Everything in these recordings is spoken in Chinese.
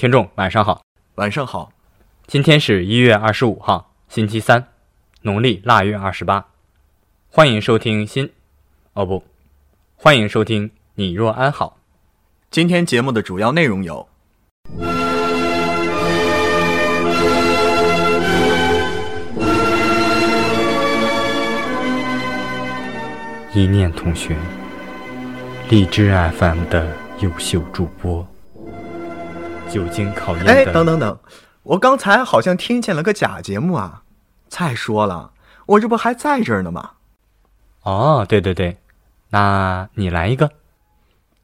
听众，晚上好。晚上好，今天是一月二十五号，星期三，农历腊月二十八。欢迎收听新，哦不，欢迎收听你若安好。今天节目的主要内容有：一念同学，荔枝 FM 的优秀主播，久经考验的。哎，等等等，我刚才好像听见了个假节目啊！再说了，我这不还在这儿呢吗？哦，对对对，那你来一个。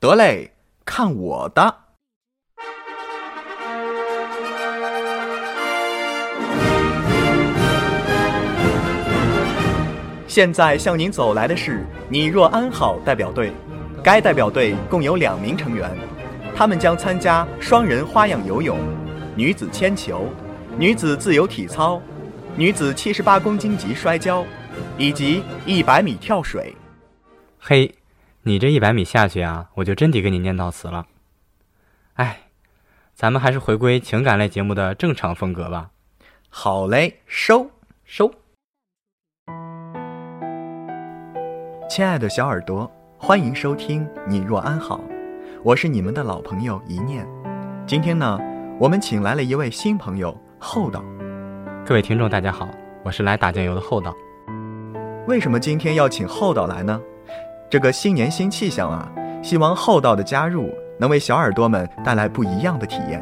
得嘞，看我的！现在向您走来的是“你若安好”代表队，该代表队共有两名成员，他们将参加双人花样游泳、女子铅球、女子自由体操、女子七十八公斤级摔跤，以及一百米跳水。嘿，你这一百米下去啊，我就真得给你念悼词了。哎，咱们还是回归情感类节目的正常风格吧。好嘞，收收。亲爱的小耳朵，欢迎收听《你若安好》，我是你们的老朋友一念。今天呢，我们请来了一位新朋友厚道。各位听众，大家好，我是来打酱油的厚道。为什么今天要请厚道来呢？这个新年新气象啊，希望厚道的加入能为小耳朵们带来不一样的体验。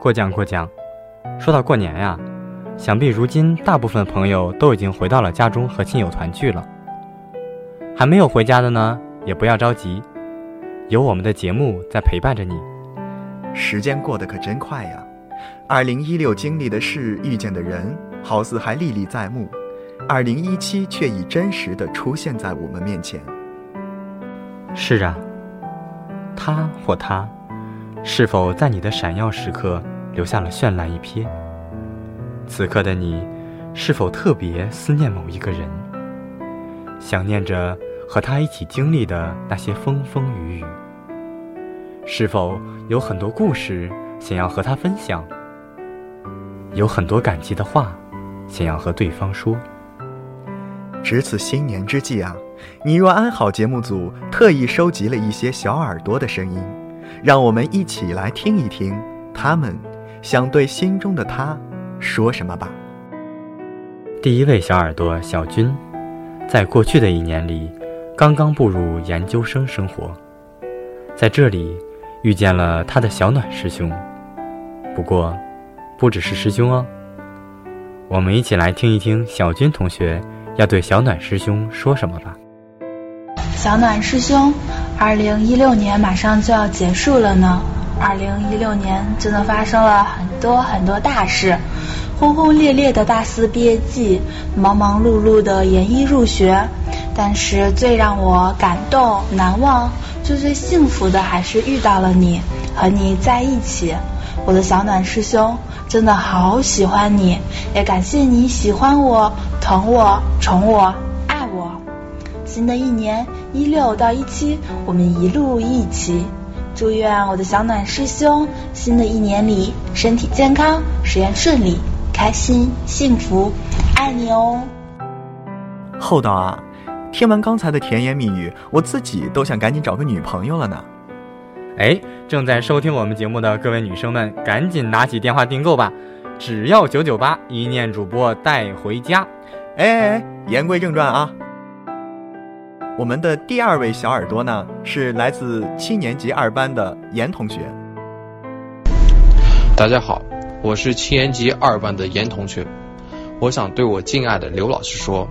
过奖过奖。说到过年呀，想必如今大部分朋友都已经回到了家中和亲友团聚了。还没有回家的呢，也不要着急，有我们的节目在陪伴着你。时间过得可真快呀！二零一六经历的事、遇见的人，好似还历历在目；二零一七却已真实的出现在我们面前。是啊，他或她，是否在你的闪耀时刻留下了绚烂一瞥？此刻的你，是否特别思念某一个人，想念着？和他一起经历的那些风风雨雨，是否有很多故事想要和他分享？有很多感激的话想要和对方说。值此新年之际啊，你若安好节目组特意收集了一些小耳朵的声音，让我们一起来听一听他们想对心中的他说什么吧。第一位小耳朵小军，在过去的一年里。刚刚步入研究生生活，在这里遇见了他的小暖师兄。不过，不只是师兄哦。我们一起来听一听小军同学要对小暖师兄说什么吧。小暖师兄，二零一六年马上就要结束了呢。二零一六年真的发生了很多很多大事，轰轰烈烈的大四毕业季，忙忙碌碌的研一入学。但是最让我感动、难忘、最最幸福的，还是遇到了你，和你在一起。我的小暖师兄，真的好喜欢你，也感谢你喜欢我、疼我、宠我、爱我。新的一年一六到一七，我们一路一起。祝愿我的小暖师兄，新的一年里身体健康，实验顺利，开心幸福，爱你哦。厚道啊！听完刚才的甜言蜜语，我自己都想赶紧找个女朋友了呢。哎，正在收听我们节目的各位女生们，赶紧拿起电话订购吧，只要九九八，一念主播带回家。哎哎，言归正传啊，我们的第二位小耳朵呢，是来自七年级二班的严同学。大家好，我是七年级二班的严同学，我想对我敬爱的刘老师说。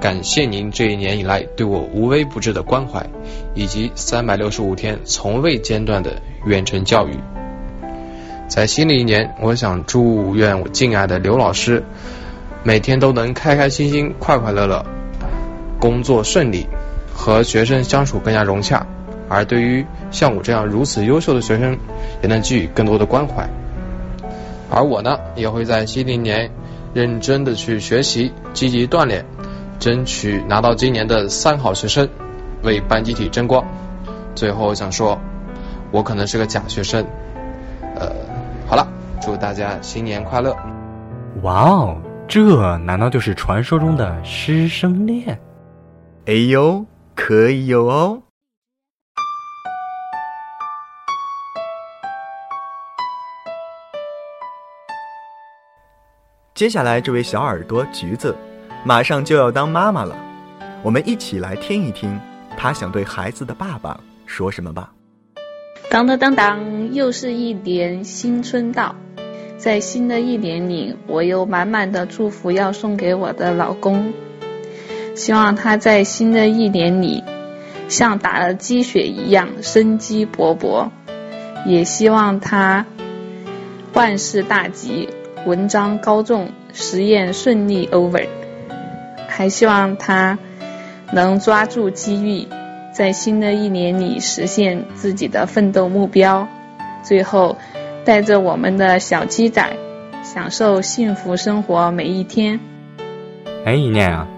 感谢您这一年以来对我无微不至的关怀，以及三百六十五天从未间断的远程教育。在新的一年，我想祝愿我敬爱的刘老师每天都能开开心心、快快乐乐，工作顺利，和学生相处更加融洽。而对于像我这样如此优秀的学生，也能给予更多的关怀。而我呢，也会在新的一年认真的去学习，积极锻炼。争取拿到今年的三好学生，为班集体争光。最后想说，我可能是个假学生，呃，好了，祝大家新年快乐！哇哦，这难道就是传说中的师生恋？哎呦，可以有哦！接下来这位小耳朵橘子，马上就要当妈妈了，我们一起来听一听，她想对孩子的爸爸说什么吧。当当当当，又是一年新春到，在新的一年里，我有满满的祝福要送给我的老公，希望他在新的一年里像打了鸡血一样生机勃勃，也希望他万事大吉。文章高中，实验顺利 over，还希望他能抓住机遇，在新的一年里实现自己的奋斗目标。最后，带着我们的小鸡仔，享受幸福生活每一天。哎，一念啊，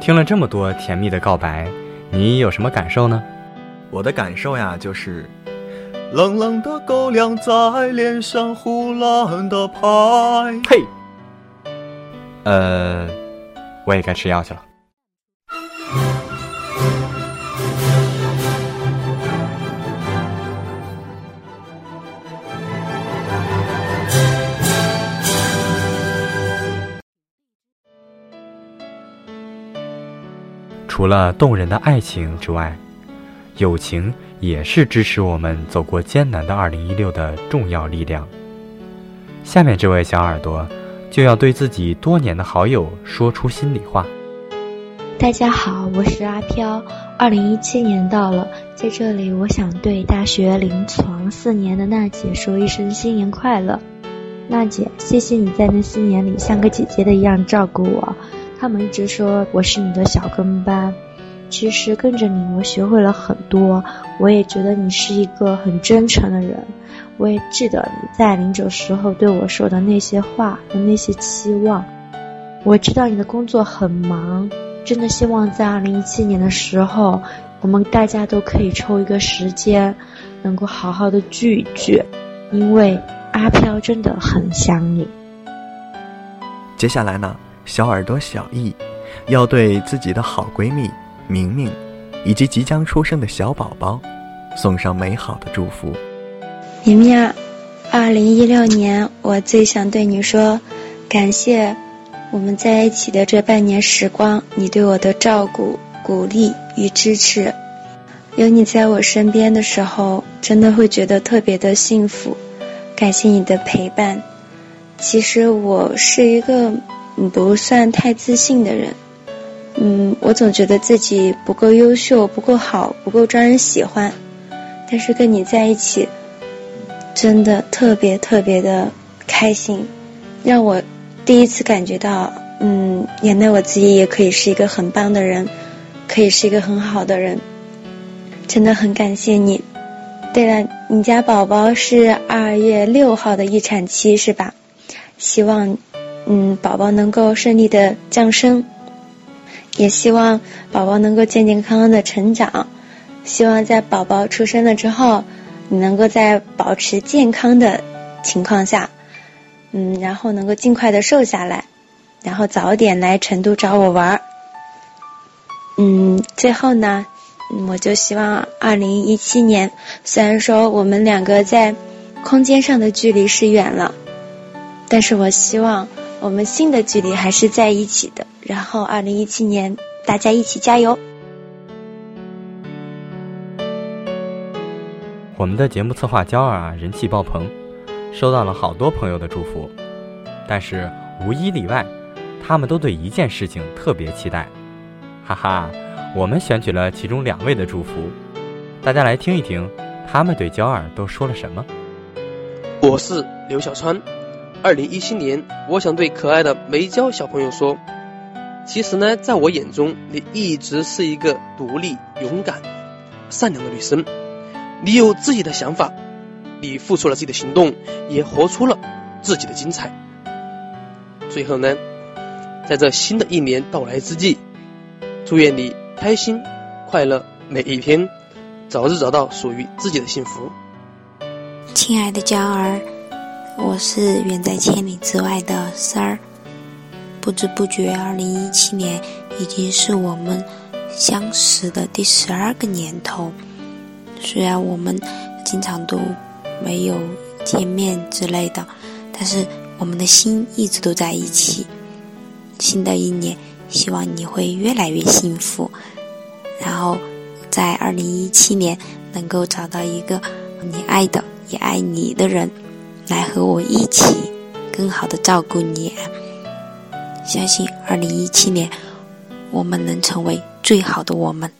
听了这么多甜蜜的告白，你有什么感受呢？我的感受呀，就是。冷冷的狗粮在脸上胡乱的拍。嘿，呃，我也该吃药去了。除了动人的爱情之外，友情。也是支持我们走过艰难的二零一六的重要力量。下面这位小耳朵就要对自己多年的好友说出心里话。大家好，我是阿飘。二零一七年到了，在这里我想对大学临床四年的娜姐说一声新年快乐。娜姐，谢谢你在那四年里像个姐姐的一样照顾我。他们一直说我是你的小跟班。其实跟着你，我学会了很多。我也觉得你是一个很真诚的人。我也记得你在临走时候对我说的那些话和那些期望。我知道你的工作很忙，真的希望在二零一七年的时候，我们大家都可以抽一个时间，能够好好的聚一聚，因为阿飘真的很想你。接下来呢，小耳朵小易要对自己的好闺蜜。明明，以及即将出生的小宝宝，送上美好的祝福。明明啊，二零一六年，我最想对你说，感谢我们在一起的这半年时光，你对我的照顾、鼓励与支持。有你在我身边的时候，真的会觉得特别的幸福。感谢你的陪伴。其实我是一个不算太自信的人。嗯，我总觉得自己不够优秀，不够好，不够招人喜欢。但是跟你在一起，真的特别特别的开心，让我第一次感觉到，嗯，原来我自己也可以是一个很棒的人，可以是一个很好的人。真的很感谢你。对了，你家宝宝是二月六号的预产期是吧？希望，嗯，宝宝能够顺利的降生。也希望宝宝能够健健康康的成长，希望在宝宝出生了之后，你能够在保持健康的情况下，嗯，然后能够尽快的瘦下来，然后早点来成都找我玩儿。嗯，最后呢，我就希望二零一七年，虽然说我们两个在空间上的距离是远了，但是我希望。我们心的距离还是在一起的，然后二零一七年大家一起加油。我们的节目策划娇儿啊，人气爆棚，收到了好多朋友的祝福，但是无一例外，他们都对一件事情特别期待，哈哈，我们选取了其中两位的祝福，大家来听一听，他们对娇儿都说了什么。我是刘小川。二零一七年，我想对可爱的梅娇小朋友说，其实呢，在我眼中，你一直是一个独立、勇敢、善良的女生。你有自己的想法，你付出了自己的行动，也活出了自己的精彩。最后呢，在这新的一年到来之际，祝愿你开心、快乐每一天，早日找到属于自己的幸福。亲爱的娇儿，我是远在千里之外的三儿。不知不觉，二零一七年已经是我们相识的第十二个年头。虽然我们经常都没有见面之类的，但是我们的心一直都在一起。新的一年，希望你会越来越幸福，然后在二零一七年能够找到一个你爱的。也爱你的人，来和我一起更好的照顾你。相信二零一七年，我们能成为最好的我们。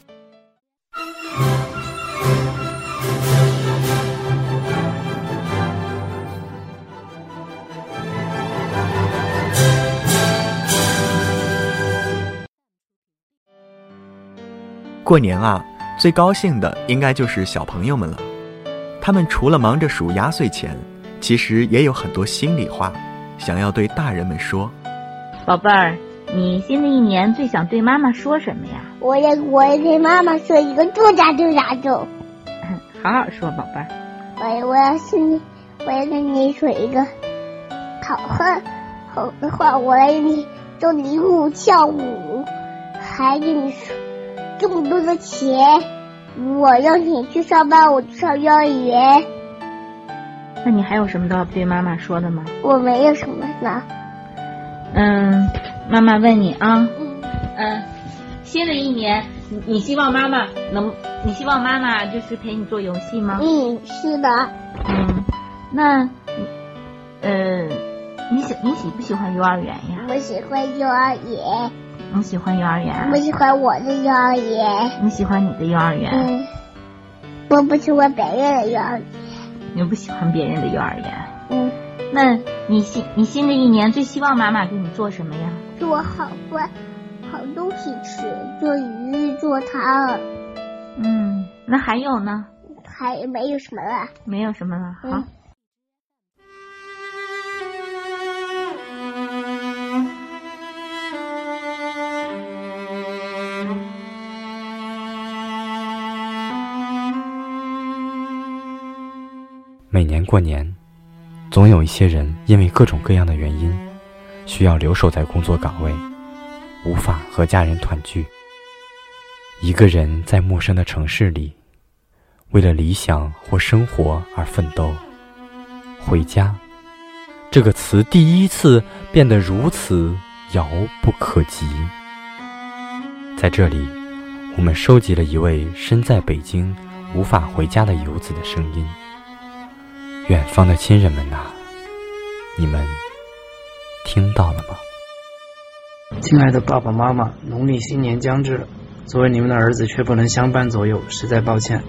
过年啊，最高兴的应该就是小朋友们了。他们除了忙着数压岁钱，其实也有很多心里话，想要对大人们说。宝贝儿，你新的一年最想对妈妈说什么呀？我要我要给妈妈说一个祝大祝大祝。好好说，宝贝儿。我我要是你，我要跟你说一个好话好的话，我来给你做礼物跳舞，还给你说这么多的钱。我要你去上班，我去上幼儿园。那你还有什么都要对妈妈说的吗？我没有什么了。嗯，妈妈问你啊，嗯，新的一年，你你希望妈妈能，你希望妈妈就是陪你做游戏吗？嗯，是的。嗯，那，呃，你喜你喜不喜欢幼儿园呀？我喜欢幼儿园。你喜欢幼儿园？我喜欢我的幼儿园。你喜欢你的幼儿园？嗯。我不喜欢别人的幼儿园。你不喜欢别人的幼儿园？嗯。那你新你新的一年最希望妈妈给你做什么呀？做好饭，好东西吃，做鱼，做汤。嗯，那还有呢？还没有什么了。没有什么了，好。每年过年，总有一些人因为各种各样的原因，需要留守在工作岗位，无法和家人团聚。一个人在陌生的城市里，为了理想或生活而奋斗。回家，这个词第一次变得如此遥不可及。在这里，我们收集了一位身在北京无法回家的游子的声音。远方的亲人们呐，你们听到了吗？亲爱的爸爸妈妈，农历新年将至，作为你们的儿子却不能相伴左右，实在抱歉。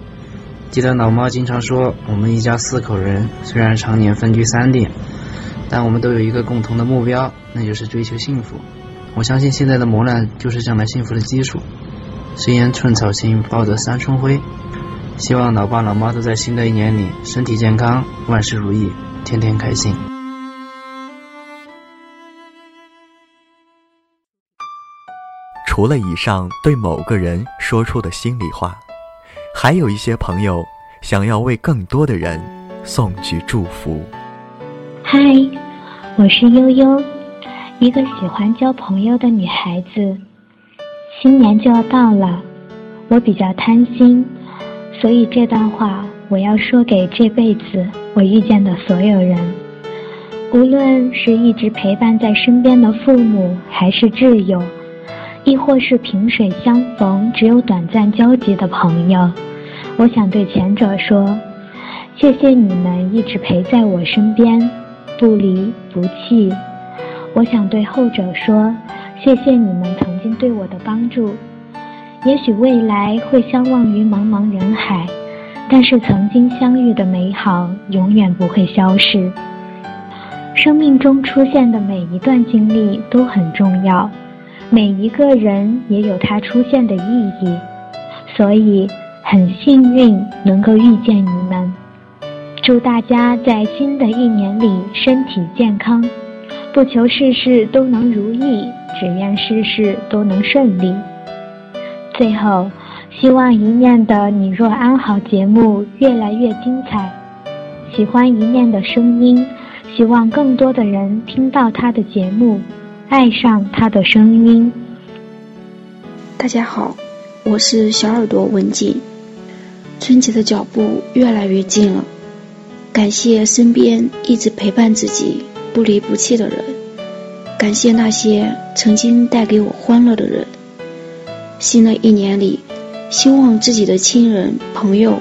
记得老妈经常说，我们一家四口人虽然常年分居三地，但我们都有一个共同的目标，那就是追求幸福。我相信现在的磨难就是将来幸福的基础。谁言寸草心，报得三春晖。希望老爸老妈都在新的一年里身体健康，万事如意，天天开心。除了以上对某个人说出的心里话，还有一些朋友想要为更多的人送去祝福。嗨，我是悠悠，一个喜欢交朋友的女孩子。新年就要到了，我比较贪心。所以这段话我要说给这辈子我遇见的所有人，无论是一直陪伴在身边的父母，还是挚友，亦或是萍水相逢只有短暂交集的朋友，我想对前者说：谢谢你们一直陪在我身边，不离不弃。我想对后者说：谢谢你们曾经对我的帮助。也许未来会相忘于茫茫人海，但是曾经相遇的美好永远不会消失。生命中出现的每一段经历都很重要，每一个人也有他出现的意义，所以很幸运能够遇见你们。祝大家在新的一年里身体健康，不求事事都能如意，只愿事事都能顺利。最后，希望一念的“你若安好”节目越来越精彩。喜欢一念的声音，希望更多的人听到他的节目，爱上他的声音。大家好，我是小耳朵文静。春节的脚步越来越近了，感谢身边一直陪伴自己、不离不弃的人，感谢那些曾经带给我欢乐的人。新的一年里，希望自己的亲人朋友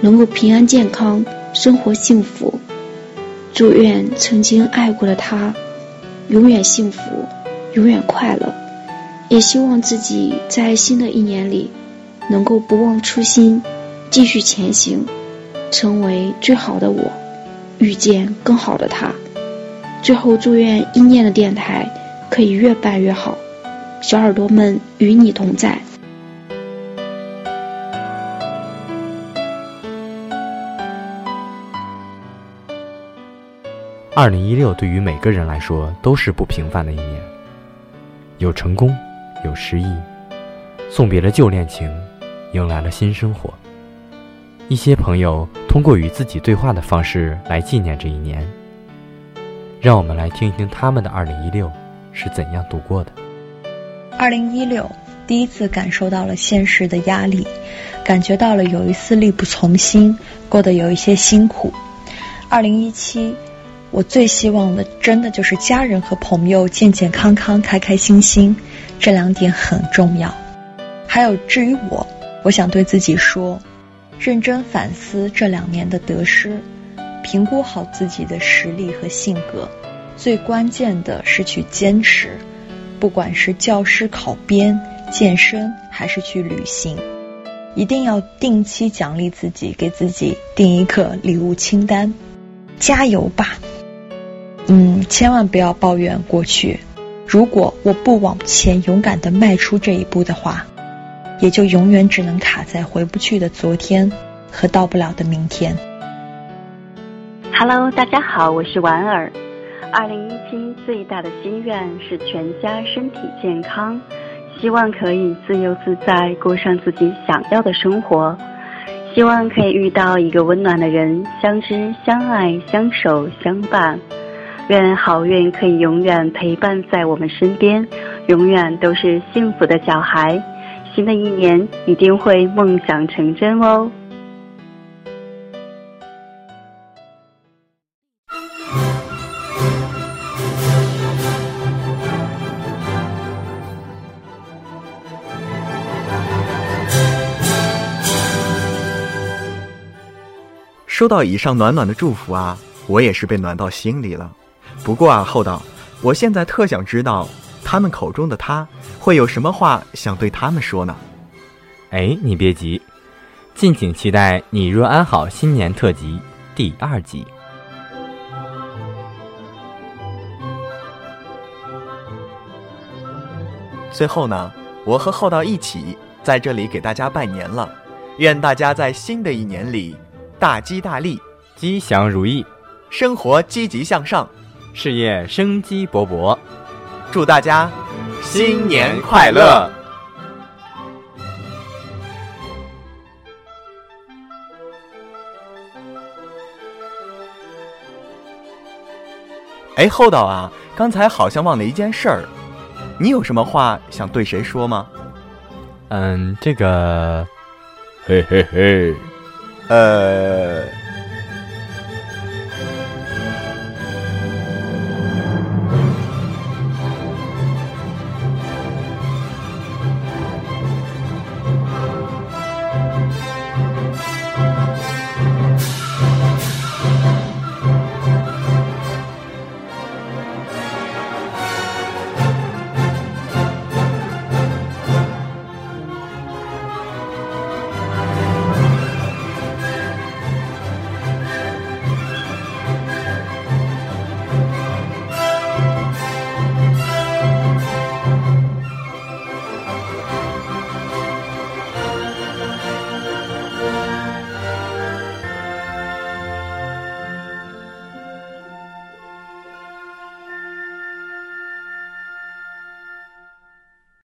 能够平安健康，生活幸福。祝愿曾经爱过的他永远幸福，永远快乐。也希望自己在新的一年里能够不忘初心。继续前行，成为最好的我，遇见更好的他。最后，祝愿一念的电台可以越办越好，小耳朵们与你同在。二零一六对于每个人来说都是不平凡的一年，有成功，有失意，送别了旧恋情，迎来了新生活。一些朋友通过与自己对话的方式来纪念这一年，让我们来听一听他们的2016是怎样度过的。2016，第一次感受到了现实的压力，感觉到了有一丝力不从心，过得有一些辛苦。2017，我最希望的真的就是家人和朋友健健康康、开开心心，这两点很重要。还有至于我，我想对自己说。认真反思这两年的得失，评估好自己的实力和性格，最关键的是去坚持。不管是教师考编、健身，还是去旅行，一定要定期奖励自己，给自己定一个礼物清单。加油吧！嗯，千万不要抱怨过去。如果我不往前勇敢的迈出这一步的话。也就永远只能卡在回不去的昨天和到不了的明天。Hello，大家好，我是婉儿。二零一七最大的心愿是全家身体健康，希望可以自由自在过上自己想要的生活，希望可以遇到一个温暖的人，相知相爱相守相伴。愿好运可以永远陪伴在我们身边，永远都是幸福的小孩。新的一年一定会梦想成真哦！收到以上暖暖的祝福啊，我也是被暖到心里了。不过啊，厚道，我现在特想知道。他们口中的他，会有什么话想对他们说呢？哎，你别急，敬请期待《你若安好》新年特辑第二集。最后呢，我和厚道一起在这里给大家拜年了，愿大家在新的一年里大吉大利、吉祥如意，生活积极向上，事业生机勃勃。祝大家新年快乐！哎，厚道啊，刚才好像忘了一件事儿，你有什么话想对谁说吗？嗯，这个，嘿嘿嘿，呃